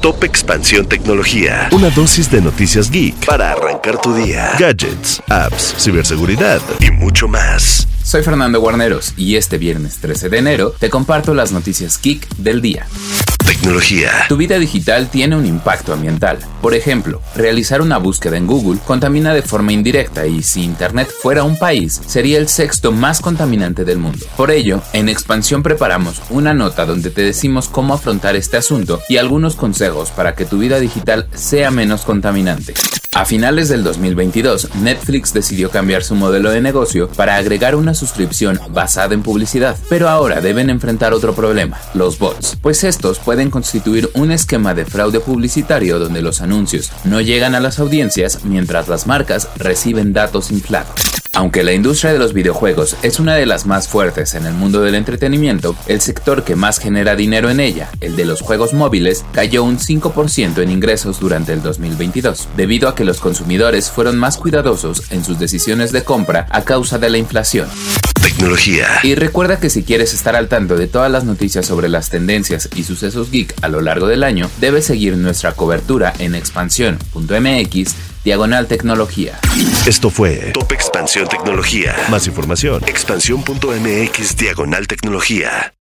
Top Expansión Tecnología. Una dosis de noticias geek para arrancar tu día. Gadgets, apps, ciberseguridad y mucho más. Soy Fernando Guarneros y este viernes 13 de enero te comparto las noticias geek del día. Tecnología. Tu vida digital tiene un impacto ambiental. Por ejemplo, realizar una búsqueda en Google contamina de forma indirecta y si Internet fuera un país, sería el sexto más contaminante del mundo. Por ello, en Expansión preparamos una nota donde te decimos cómo afrontar este asunto y algunos consejos para que tu vida digital sea menos contaminante. A finales del 2022, Netflix decidió cambiar su modelo de negocio para agregar una suscripción basada en publicidad, pero ahora deben enfrentar otro problema, los bots, pues estos pueden constituir un esquema de fraude publicitario donde los anuncios no llegan a las audiencias mientras las marcas reciben datos inflados. Aunque la industria de los videojuegos es una de las más fuertes en el mundo del entretenimiento, el sector que más genera dinero en ella, el de los juegos móviles, cayó un 5% en ingresos durante el 2022, debido a que los consumidores fueron más cuidadosos en sus decisiones de compra a causa de la inflación. Tecnología. Y recuerda que si quieres estar al tanto de todas las noticias sobre las tendencias y sucesos geek a lo largo del año, debes seguir nuestra cobertura en expansión.mx diagonal tecnología. Esto fue Top Expansión Tecnología. Más información, expansión.mx diagonal tecnología.